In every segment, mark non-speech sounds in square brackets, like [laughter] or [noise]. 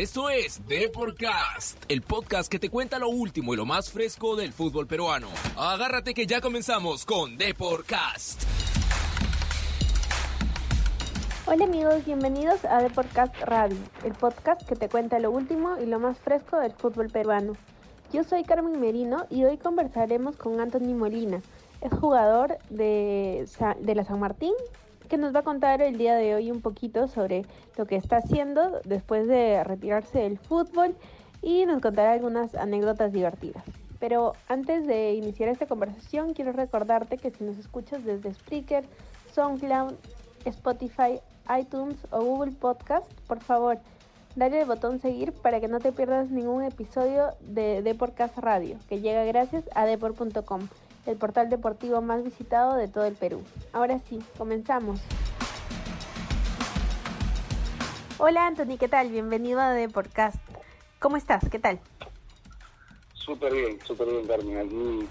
Esto es Deporcast, el podcast que te cuenta lo último y lo más fresco del fútbol peruano. Agárrate que ya comenzamos con Deporcast. Hola amigos, bienvenidos a Deporcast Radio, el podcast que te cuenta lo último y lo más fresco del fútbol peruano. Yo soy Carmen Merino y hoy conversaremos con Anthony Molina. Es jugador de, de la San Martín que nos va a contar el día de hoy un poquito sobre lo que está haciendo después de retirarse del fútbol y nos contará algunas anécdotas divertidas. Pero antes de iniciar esta conversación, quiero recordarte que si nos escuchas desde Spreaker, SoundCloud, Spotify, iTunes o Google Podcast, por favor, dale el botón seguir para que no te pierdas ningún episodio de Deportcast Radio, que llega gracias a deport.com el portal deportivo más visitado de todo el Perú. Ahora sí, comenzamos. Hola Anthony, ¿qué tal? Bienvenido a The Podcast. ¿Cómo estás? ¿Qué tal? Súper bien, súper bien, Carmen. Aquí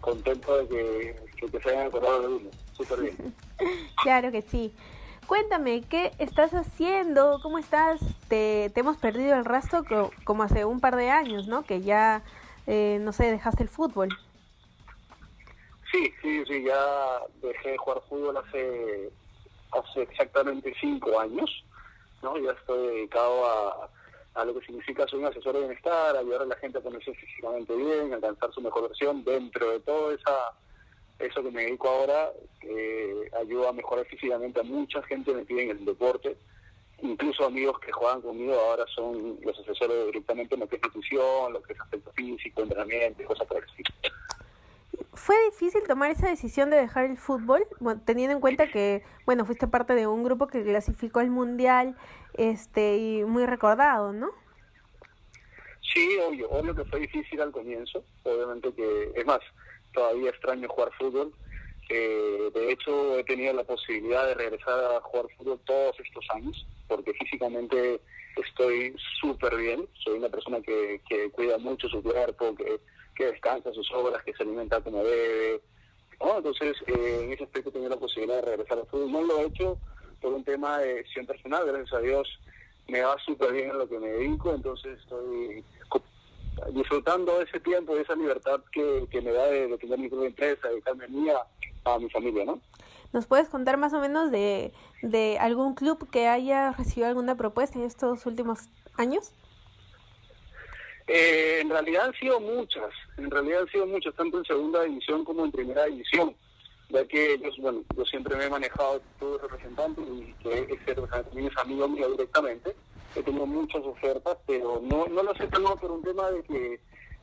contento de que, que, se hayan acordado de uno. Súper bien. [laughs] claro que sí. Cuéntame, ¿qué estás haciendo? ¿Cómo estás? Te, te hemos perdido el rastro como hace un par de años, ¿no? Que ya, eh, no sé, dejaste el fútbol. Sí, sí, sí, ya dejé de jugar fútbol hace, hace exactamente cinco años, ¿no? Ya estoy dedicado a, a lo que significa ser un asesor de bienestar, ayudar a la gente a ponerse físicamente bien, alcanzar su mejor versión dentro de todo esa eso que me dedico ahora, que ayuda a mejorar físicamente a mucha gente metida en el deporte, incluso amigos que juegan conmigo ahora son los asesores directamente en lo que es nutrición, lo que es aspecto físico, entrenamiento y cosas por el estilo. ¿Fue difícil tomar esa decisión de dejar el fútbol, teniendo en cuenta que, bueno, fuiste parte de un grupo que clasificó al Mundial este y muy recordado, ¿no? Sí, obvio, obvio que fue difícil al comienzo, obviamente que, es más, todavía extraño jugar fútbol, eh, de hecho he tenido la posibilidad de regresar a jugar fútbol todos estos años, porque físicamente estoy súper bien, soy una persona que, que cuida mucho su cuerpo, que que descansa sus obras, que se alimenta como debe. Entonces, eh, en ese aspecto he tenido la posibilidad de regresar al fútbol. No lo he hecho por un tema de decisión personal, gracias a Dios me va súper bien en lo que me dedico, entonces estoy disfrutando de ese tiempo, de esa libertad que, que me da de, tener mi propia empresa, dedicarme a mí, a, mi familia, ¿no? ¿Nos puedes contar más o menos de, de algún club que haya recibido alguna propuesta en estos últimos años? Eh, en realidad han sido muchas, en realidad han sido muchas, tanto en segunda división como en primera división, ya que ellos, bueno, yo siempre me he manejado todo representante y que representante también es amigo mío directamente. He tenido muchas ofertas, pero no, no las he tomado por un tema de que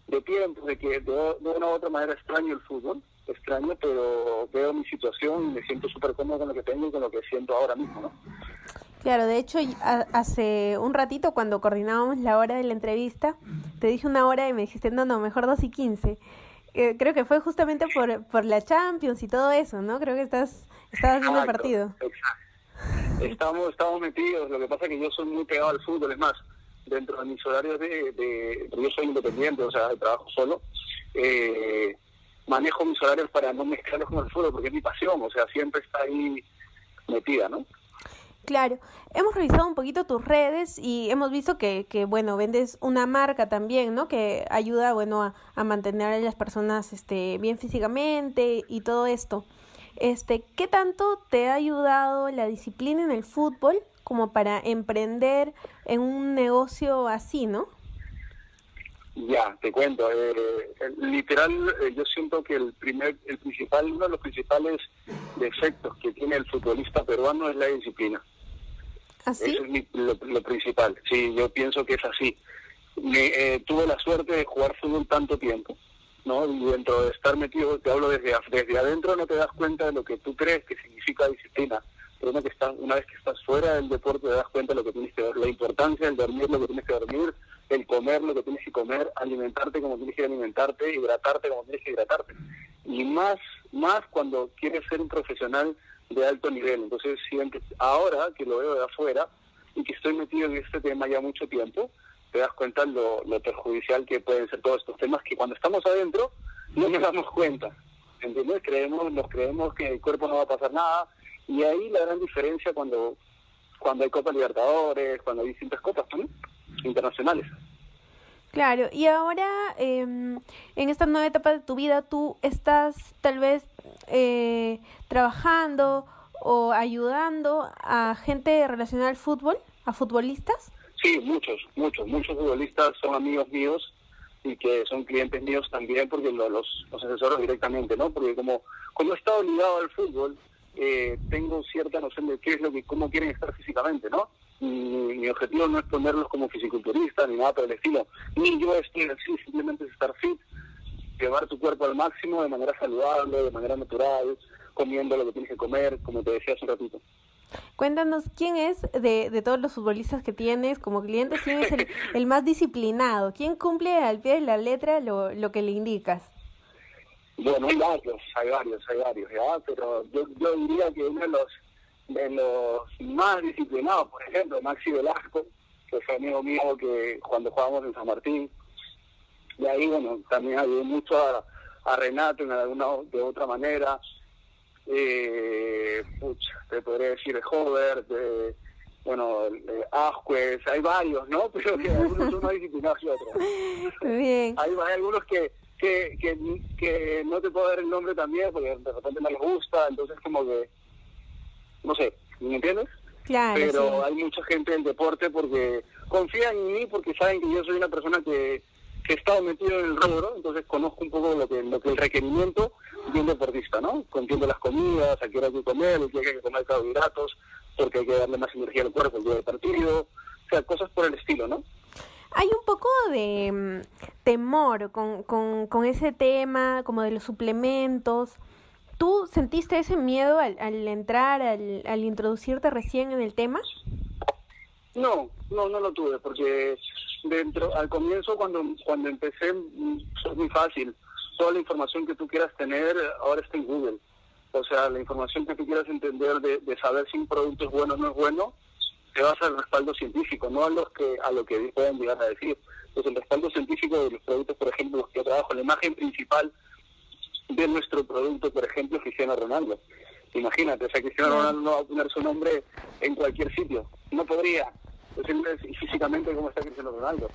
de tiempo, de que de, una u otra manera extraño el fútbol, extraño, pero veo mi situación y me siento súper cómodo con lo que tengo y con lo que siento ahora mismo, ¿no? Claro, de hecho, hace un ratito cuando coordinábamos la hora de la entrevista, te dije una hora y me dijiste, no, no, mejor dos y quince. Eh, creo que fue justamente por, por la Champions y todo eso, ¿no? Creo que estás estabas viendo el partido. Exacto. Estamos, estamos metidos, lo que pasa es que yo soy muy pegado al fútbol, es más, dentro de mis horarios de, de yo soy independiente, o sea, trabajo solo, eh, manejo mis horarios para no mezclarlos con el fútbol, porque es mi pasión, o sea, siempre está ahí metida, ¿no? Claro, hemos revisado un poquito tus redes y hemos visto que, que bueno, vendes una marca también, ¿no? Que ayuda, bueno, a, a, mantener a las personas este, bien físicamente y todo esto. Este, ¿Qué tanto te ha ayudado la disciplina en el fútbol como para emprender en un negocio así, no? Ya, te cuento. Eh, literal, eh, yo siento que el primer, el principal, uno de los principales defectos que tiene el futbolista peruano es la disciplina. ¿Ah, Eso es lo, principal. Sí, yo pienso que es así. Me, eh, tuve la suerte de jugar fútbol tanto tiempo, ¿no? Y dentro de estar metido, te hablo desde, desde adentro, no te das cuenta de lo que tú crees que significa disciplina. Pero una, que está, una vez que estás fuera del deporte, te das lo que tienes que ver, la importancia del dormir, lo que tienes que dormir, el comer, lo que tienes que comer, alimentarte como tienes que alimentarte, hidratarte como tienes que hidratarte. Y más, más cuando quieres ser un profesional de alto nivel. Entonces, siempre, ahora que lo veo de afuera y que estoy metido en este tema ya mucho tiempo, te das cuenta lo, lo perjudicial que pueden ser todos estos temas que cuando estamos adentro no nos damos cuenta. ¿Entiendes? Creemos, nos creemos que el cuerpo no va a pasar nada. Y ahí la gran diferencia cuando, cuando hay Copa Libertadores, cuando hay distintas copas, internacionales. Claro, y ahora em, en esta nueva etapa de tu vida, ¿tú estás tal vez eh, trabajando o ayudando a gente relacionada al fútbol, a futbolistas? Sí, muchos, muchos, muchos futbolistas son amigos míos y que son clientes míos también porque los, los asesoro directamente, ¿no? Porque como, como he estado ligado al fútbol, eh, tengo cierta noción de qué es lo que, cómo quieren estar físicamente, ¿no? mi, objetivo no es ponerlos como fisiculturistas ni nada por el estilo, ni yo estoy así, simplemente es estar fit, llevar tu cuerpo al máximo de manera saludable, de manera natural, comiendo lo que tienes que comer, como te decía hace un ratito. Cuéntanos, ¿quién es de, de todos los futbolistas que tienes como clientes, quién es el, [laughs] más disciplinado? ¿Quién cumple al pie de la letra lo, lo que le indicas? Bueno, hay varios, hay varios, hay varios, ¿ya? Pero yo, yo diría que uno de los de los más disciplinados, por ejemplo, Maxi Velasco, que fue amigo mío que cuando jugábamos en San Martín, y ahí, bueno, también ayudó mucho a, Renato en alguna de otra manera. Eh, pucha, te podría decir de Hover, de, bueno, Asquez, hay varios, ¿no? [laughs] Pero que algunos son más disciplinados que otros. Bien. Hay, hay algunos que, que, que, que no te puedo dar el nombre también porque de repente no les gusta, entonces como que no sé, ¿me entiendes? Claro, Pero hay mucha gente del deporte porque confían en mí porque saben que yo soy una persona que, que he estado metido en el rubro, entonces conozco un poco lo que, lo que el requerimiento de un deportista, ¿no? Entiendo las comidas, a qué hora hay que comer, a qué hay que comer carbohidratos, porque hay que darle más energía al cuerpo el día del partido, o sea, cosas por el estilo, ¿no? Hay un poco de mm, temor con, con, ese tema, como de los suplementos. ¿Tú sentiste ese miedo al, al entrar, al, al, introducirte recién en el tema? No, no, no lo tuve, porque dentro, al comienzo cuando, cuando empecé, mm, es muy fácil. Toda la información que tú quieras tener ahora está en Google. O sea, la información que tú quieras entender de, de saber si un producto es bueno o no es bueno, te vas al respaldo científico, no a los que a lo que pueden llegar a decir. Entonces, el respaldo científico de los productos, por ejemplo, los que yo trabajo, la imagen principal de nuestro producto, por ejemplo, Cristiano Ronaldo. Imagínate, o sea, Cristiano Ronaldo no va a poner su nombre en cualquier sitio. No podría. Y físicamente cómo está Cristiano Ronaldo.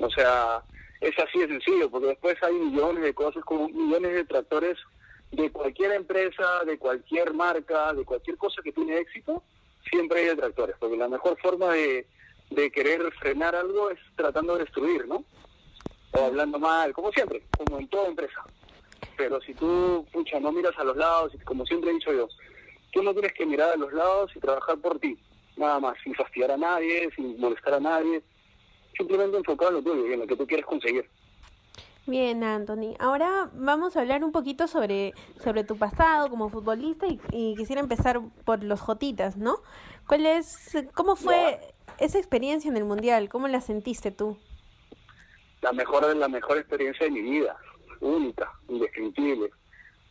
O sea, es así de sencillo, porque después hay millones de cosas, como millones de tractores de cualquier empresa, de cualquier marca, de cualquier cosa que tiene éxito, siempre hay detractores, porque la mejor forma de, de querer frenar algo es tratando de destruir, ¿no? O hablando mal, como siempre, como en toda empresa pero si tú, pucha, no miras a los lados, y como siempre he dicho yo, tú no tienes que mirar a los lados y trabajar por ti, nada más, sin fastidiar a nadie, sin molestar a nadie, simplemente enfocar en lo tuyo en lo que tú quieres conseguir. Bien, Anthony. Ahora vamos a hablar un poquito sobre, sobre tu pasado como futbolista y, quisiera empezar por los Jotitas, ¿no? ¿Cuál es, cómo fue esa experiencia en el Mundial? ¿Cómo la sentiste tú? La mejor, la mejor experiencia de mi vida única, indescriptible.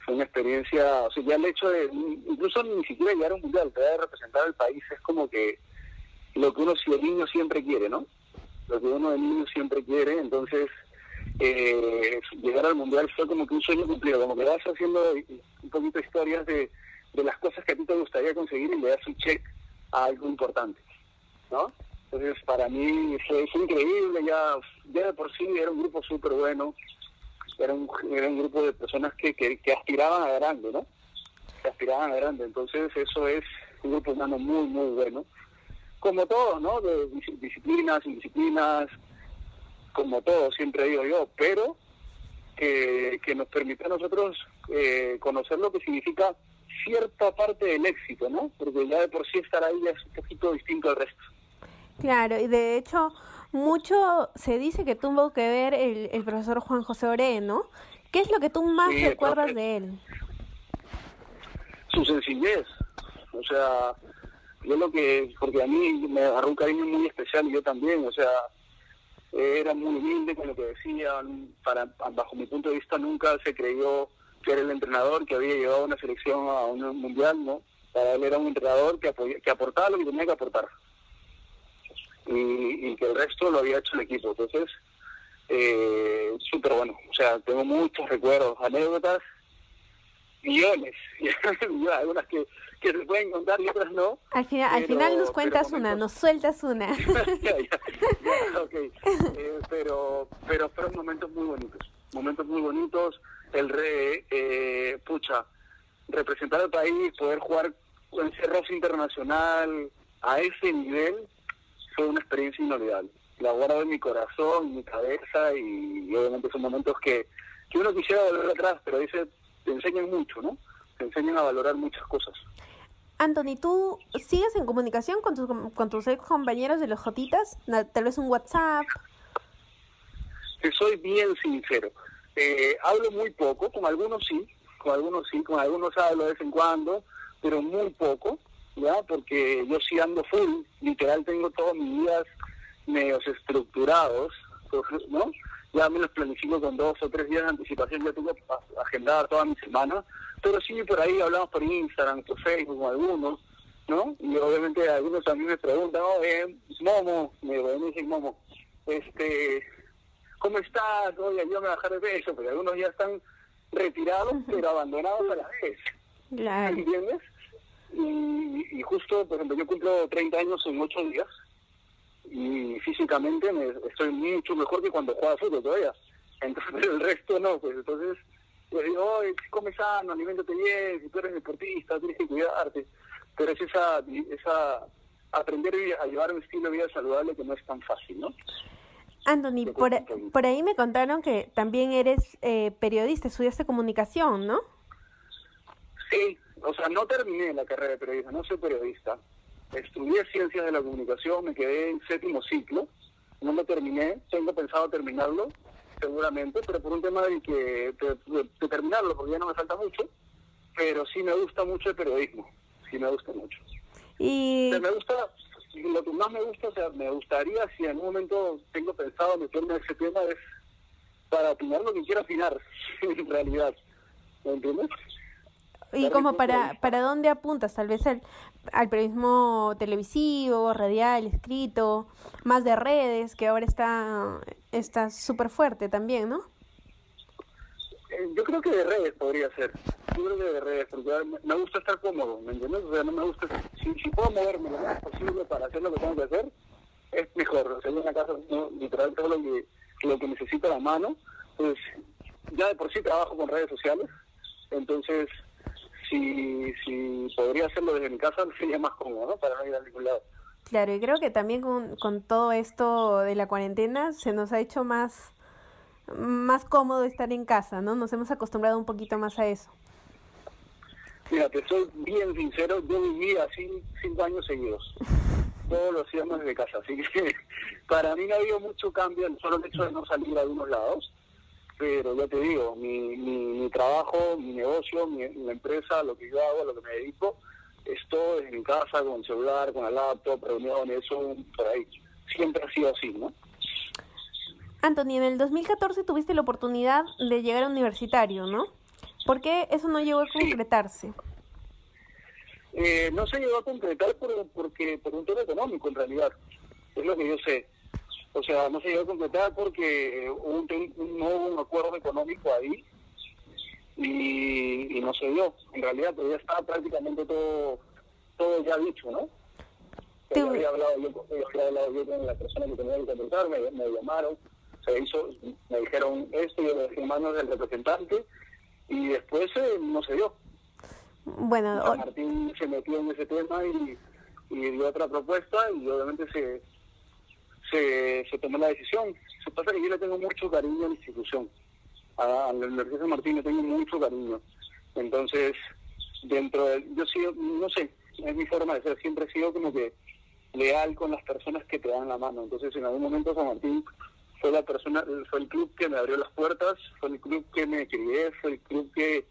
Fue una experiencia, o sea, ya el hecho de, incluso ni siquiera llegar a un mundial, de representar al país es como que lo que uno si el niño siempre quiere, ¿no? Lo que uno de niño siempre quiere, entonces eh, llegar al mundial fue como que un sueño cumplido, como que vas haciendo un poquito historias de, las cosas que a ti te gustaría conseguir y le das un check a algo importante, ¿no? Entonces para mí fue, fue increíble, ya, ya de por sí era un grupo súper bueno, era un, era un grupo de personas que, que, aspiraban a grande, ¿no? Que aspiraban a grande. Entonces eso es un grupo humano muy, muy bueno. Como todos, ¿no? De disciplinas, indisciplinas, como todo, siempre digo yo, pero que, que nos permite a nosotros eh, conocer lo que significa cierta parte del éxito, ¿no? Porque ya de por sí estar ahí es un poquito distinto al resto. Claro, y de hecho mucho se dice que tuvo que ver el, el profesor Juan José Ore, ¿no? ¿Qué es lo que tú más recuerdas de él? Su sencillez. O sea, yo lo que, porque a mí me agarró un cariño muy especial y yo también, o sea, era muy humilde con lo que decía, para, bajo mi punto de vista nunca se creyó que era el entrenador que había llevado una selección a un mundial, ¿no? Para él era un entrenador que, que aportaba lo que tenía que aportar y, que el resto lo había hecho el equipo. Entonces, eh, súper bueno. O sea, tengo muchos recuerdos, anécdotas, millones, [laughs] y algunas que, [laughs] que se pueden contar y otras no. Al final, al final nos cuentas una, nos sueltas una. [laughs] ya, ya, [laughs] okay. eh, pero, pero fueron momentos muy bonitos, momentos muy bonitos. El re, eh, pucha, representar al país, poder jugar en Cerros Internacional a ese nivel fue una experiencia inolvidable. La guardo en mi corazón, en mi cabeza y, obviamente son momentos que, que uno quisiera volver atrás, pero dice, te enseñan mucho, ¿no? Te enseñan a valorar muchas cosas. Anthony, ¿tú sigues en comunicación con tus, con tus ex compañeros de los Jotitas? Tal vez un WhatsApp. Te soy bien sincero. Eh, hablo muy poco, con algunos sí, con algunos sí, con algunos hablo de vez en cuando, pero muy poco, ¿ya? Porque yo sí ando full, literal tengo todos mis días medios estructurados, ¿no? Ya me los planifico con dos o tres días de anticipación, ya tengo agendada toda mi semana, pero sí por ahí hablamos por Instagram, por Facebook, algunos, ¿no? Y obviamente algunos también me preguntan, oh, eh, Momo, me, dicen Momo, este, ¿cómo estás? Oye, yo me bajar de peso, porque algunos ya están retirados, pero abandonados a la vez. Claro. ¿Entiendes? Y, y, justo, por ejemplo, yo cumplo 30 años en 8 días y físicamente me, estoy mucho mejor que cuando jugaba fútbol todavía. [laughs] Entonces, pero el resto no, pues entonces yo digo, oye, come sano, alimentate bien, si tú eres deportista, tienes que cuidarte. Pero es esa, esa aprender a llevar un estilo de vida saludable que no es tan fácil, ¿no? Anthony, por, por ahí me contaron que también eres eh, periodista, estudiaste comunicación, ¿no? Sí, o sea, no terminé la carrera de periodista, no soy periodista. Estudié ciencias de la comunicación, me quedé en séptimo ciclo, no lo terminé, tengo pensado terminarlo, seguramente, pero por un tema de que de, terminarlo, porque ya no me falta mucho, pero sí me gusta mucho el periodismo, sí me gusta mucho. Y me gusta, lo que más me gusta, o sea, me gustaría si en un momento tengo pensado meterme en ese tema es para opinar lo que quiero opinar, [laughs] en realidad, ¿me entiendes? ¿Y como para, para dónde apuntas? Tal vez al, al periodismo televisivo, radial, escrito, más de redes, que ahora está está súper fuerte también, ¿no? Eh, yo creo que de redes podría ser. Yo creo que de redes, porque me gusta estar cómodo, ¿me entiendes? O sea, no me gusta... Si, si puedo moverme lo más posible para hacer lo que tengo que hacer, es mejor. O sea, en una casa, no, literal, todo lo que, lo que necesito a la mano, pues ya de por sí trabajo con redes sociales, entonces si, si podría hacerlo desde mi casa [laughs] sería más cómodo, ¿no? Para no ir a ningún lado. Claro, y creo que también con, con todo esto de la cuarentena se nos ha hecho más, más cómodo estar en casa, ¿no? Nos hemos acostumbrado un poquito más a eso. Mira, te soy bien sincero, yo viví así cinco años seguidos. [laughs] Todos los hacíamos desde casa, así que [laughs] para mí no ha habido mucho cambio en solo el hecho de no salir a algunos lados pero ya te digo, mi, mi, trabajo, mi negocio, mi, empresa, lo que yo hago, lo que me dedico, es todo en casa, con el celular, con el laptop, reuniones, eso por ahí. Siempre ha sido así, ¿no? Anthony, en el 2014 tuviste la oportunidad de llegar a universitario, ¿no? ¿Por qué eso no llegó a concretarse? Eh, no se llegó a concretar por, porque, por un tema económico, en realidad. Es lo que yo sé. O sea, no se llegó a completar porque hubo un, no hubo un acuerdo económico ahí y, no se dio. En realidad, todavía estaba prácticamente todo todo ya dicho, ¿no? Yo había hablado yo, había hablado yo con la persona que tenía que contratar, me, me llamaron, se hizo, me dijeron esto, yo le dejé en manos del representante y después eh, no se dio. Bueno, Martín se metió en ese tema y, y dio otra propuesta y obviamente se se, se tomó la decisión. Se pasa que yo le tengo mucho cariño a la institución. A, la Universidad de Martín le tengo mucho cariño. Entonces, dentro de... Yo sigo, no sé, es mi forma de ser. Siempre he sido como que leal con las personas que te dan la mano. Entonces, en algún momento San Martín fue la persona, fue el club que me abrió las puertas, fue el club que me crié, fue el club que,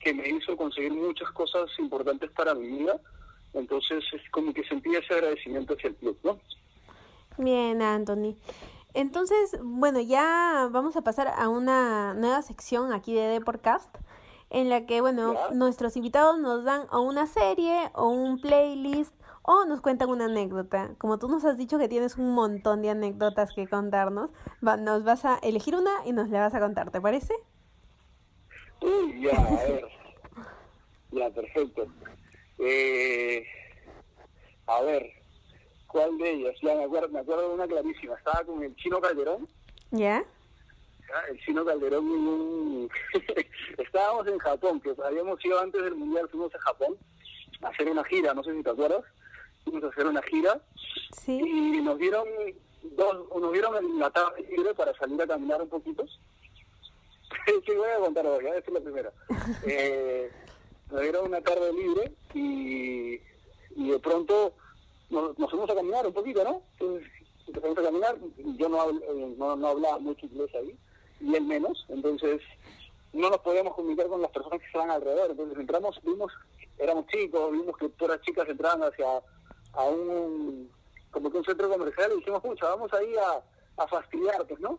que me hizo conseguir muchas cosas importantes para mi vida. Entonces, es como que sentí ese agradecimiento hacia el club, ¿no? Bien, Anthony. Entonces, bueno, ya vamos a pasar a una nueva sección aquí de Deportcast en la que, bueno, nuestros invitados nos dan o una serie o un playlist o nos cuentan una anécdota. Como tú nos has dicho que tienes un montón de anécdotas que contarnos, nos vas a elegir una y nos la vas a contar, ¿te parece? Ya, a ver. ya, perfecto. Eh, a ver, ¿cuál de ellas? Ya me acuerdo, me acuerdo de una clarísima. Estaba con el chino Calderón. ¿Ya? El chino Calderón y un... [laughs] Estábamos en Japón, que habíamos ido antes del Mundial, fuimos a Japón a hacer una gira, no sé si te acuerdas. Fuimos a hacer una gira Sí. y nos dieron dos, nos dieron en la tarde libre para salir a caminar un poquito. [laughs] sí, voy a contar hoy, esa es la primera. [laughs] Eh, nos dieron una tarde libre y, y de pronto nos, nos fuimos a caminar un poquito, ¿no? Empezamos a caminar, yo no, eh, no, hablaba mucho inglés ahí, y él menos, entonces no nos podíamos comunicar con las personas que estaban alrededor, entonces entramos, vimos, éramos chicos, vimos que todas las chicas entraban hacia a un como que un centro comercial y dijimos, pucha, vamos ahí a, a fastidiar, pues, ¿no?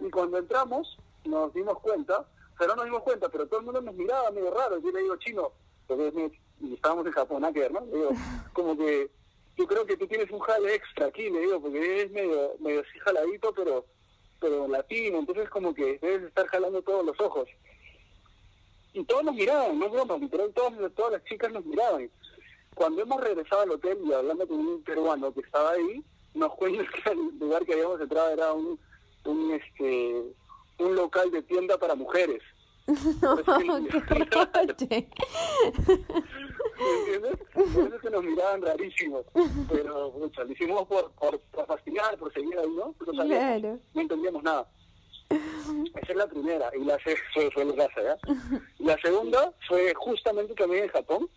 Y cuando entramos nos dimos cuenta, o sea, no nos dimos cuenta, pero todo el mundo nos miraba medio raro, yo le digo, chino, porque es mi- estábamos en Japón, nada que ver, ¿no? Digo, como que yo creo que tú tienes un jale extra aquí, le digo, porque es medio, medio así jaladito, pero pero latino, entonces como que debes estar jalando todos los ojos. Y todos nos miraban, no broma, literal, todas, todas las chicas nos miraban. Cuando hemos regresado al hotel y hablando con un peruano que estaba ahí, nos cuenta que el lugar que habíamos entrado era un, un este un local de tienda para mujeres. [laughs] No, qué [laughs] roche. [laughs] ¿Me entiendes? Por eso es que nos miraban rarísimos. Pero, pucha, lo hicimos por, por, por fastidiar, por seguir ahí, ¿no? No sabíamos, Claro. no entendíamos nada. Esa es la primera, y la fue, fue la ¿ya? La segunda fue justamente también en Japón,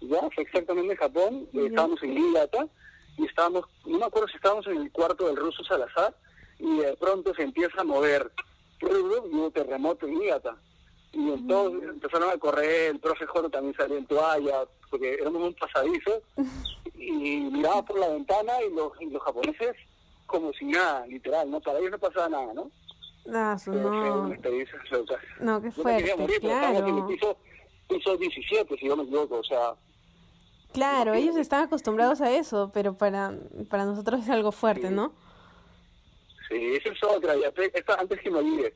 ¿ya? Fue exactamente en Japón, eh, estábamos en Niigata, y estábamos, no me acuerdo si estábamos en el cuarto del ruso Salazar, y de pronto se empieza a mover, y hubo terremoto en Niigata. Y entonces empezaron a correr, el profe Joro también salió en toalla, porque éramos un pasadizo, y miraba por la ventana y los, y los japoneses como si nada, literal, ¿no? Para ellos no pasaba nada, ¿no? Ah, no. loca. No, qué Yo me quería fuerte, morir, pero estábamos en el claro. piso, piso 17, si yo me equivoco, o sea, Claro, ellos están acostumbrados a eso, pero para, para nosotros es algo fuerte, ¿no? sí, esa es otra, ya, esta, antes que me olvide.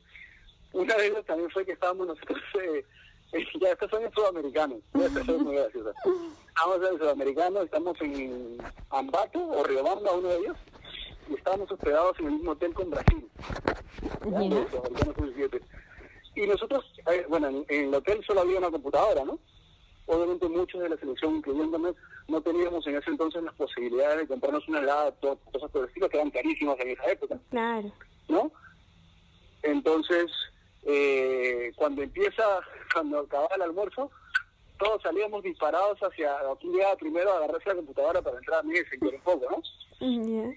Una de ellas también fue que estábamos nosotros, [laughs] eh, eh, [laughs] ya estos son en sudamericanos, ya estas son muy graciosas. Estábamos en sudamericano, estamos en Ambato o Riobamba, uno de ellos, y estábamos hospedados en el mismo hotel con Brasil. ¿ya? Ya. Los sudamericanos sub-17. Y nosotros, eh, bueno, en, en el hotel solo había una computadora, ¿no? Obviamente muchos de la selección, incluyéndome, no teníamos en ese entonces las posibilidades de comprarnos una laptop, cosas por el estilo, que eran carísimas en esa época, Claro. ¿no? Entonces, eh, cuando empieza, cuando acababa el almuerzo, todos salíamos disparados hacia, aquí llegaba primero a agarrarse la computadora para entrar a mesa y un poco, ¿no? [laughs]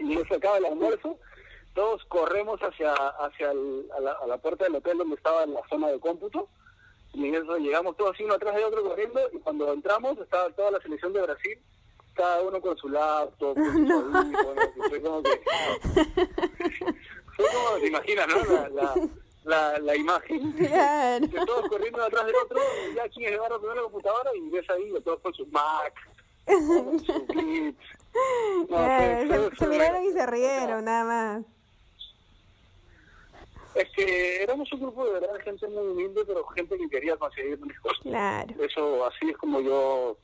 Y nos acaba el almuerzo, todos corremos hacia hacia el- a, la, a la puerta del hotel donde estaba la zona de cómputo y en eso llegamos todos uno atrás de otro corriendo y cuando entramos estaba toda la selección de Brasil, cada uno con su laptop, con [laughs] como que... imaginas, ¿no? La, la, [laughs] la, la imagen. Claro. Que todos corriendo atrás del otro, y ya quienes llevaron primero la computadora y ves ahí todos con sus Mac, con sus [laughs] clips. No, Claro, fue- se, fue- se fue miraron y se rieron, nada más. Es que éramos un grupo de verdad, gente muy humilde, pero gente que quería conseguir mejor. Claro. Eso, así es como yo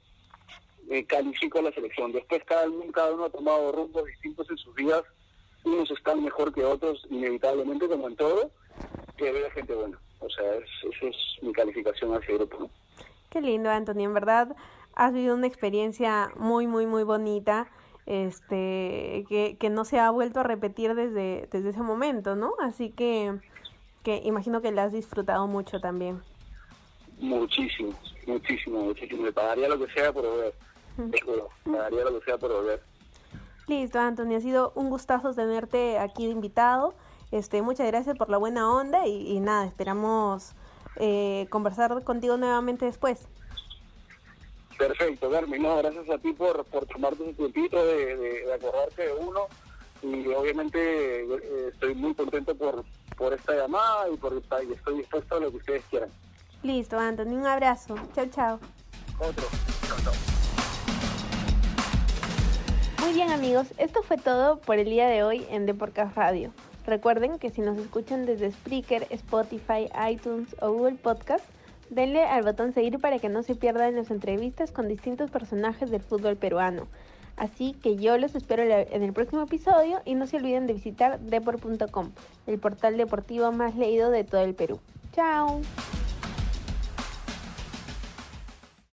eh, califico la selección. Después cada uno, cada uno ha tomado rumbos distintos en sus vidas. Unos están mejor que otros, inevitablemente, como en todo, que vea gente buena. O sea, es, esa es mi calificación hacia el grupo. ¿no? Qué lindo, Anthony. En verdad, has vivido una experiencia muy, muy, muy bonita, este, que, que no se ha vuelto a repetir desde, desde ese momento, ¿no? Así que, que imagino que la has disfrutado mucho también. Muchísimo, muchísimo, muchísimo. Me pagaría lo que sea por volver. Te juro, pagaría lo que sea por volver. Listo, Anthony, ha sido un gustazo tenerte aquí de invitado. Este, muchas gracias por la buena onda y, y nada, esperamos eh, conversar contigo nuevamente después. Perfecto, Carmen. No, gracias a ti por, por tomarte un tiempito de, de, de acordarte de uno. Y obviamente eh, estoy muy contento por, por esta llamada y, por, y estoy dispuesto a lo que ustedes quieran. Listo, Anthony, un abrazo. Chao, chao. Otro. Chao, chao. Bien amigos, esto fue todo por el día de hoy en Deporcast Radio. Recuerden que si nos escuchan desde Spreaker, Spotify, iTunes o Google Podcast, Denle al botón seguir para que no se pierdan las entrevistas con distintos personajes del fútbol peruano. Así que yo los espero en el próximo episodio y no se olviden de visitar deport.com, el portal deportivo más leído de todo el Perú. ¡Chao!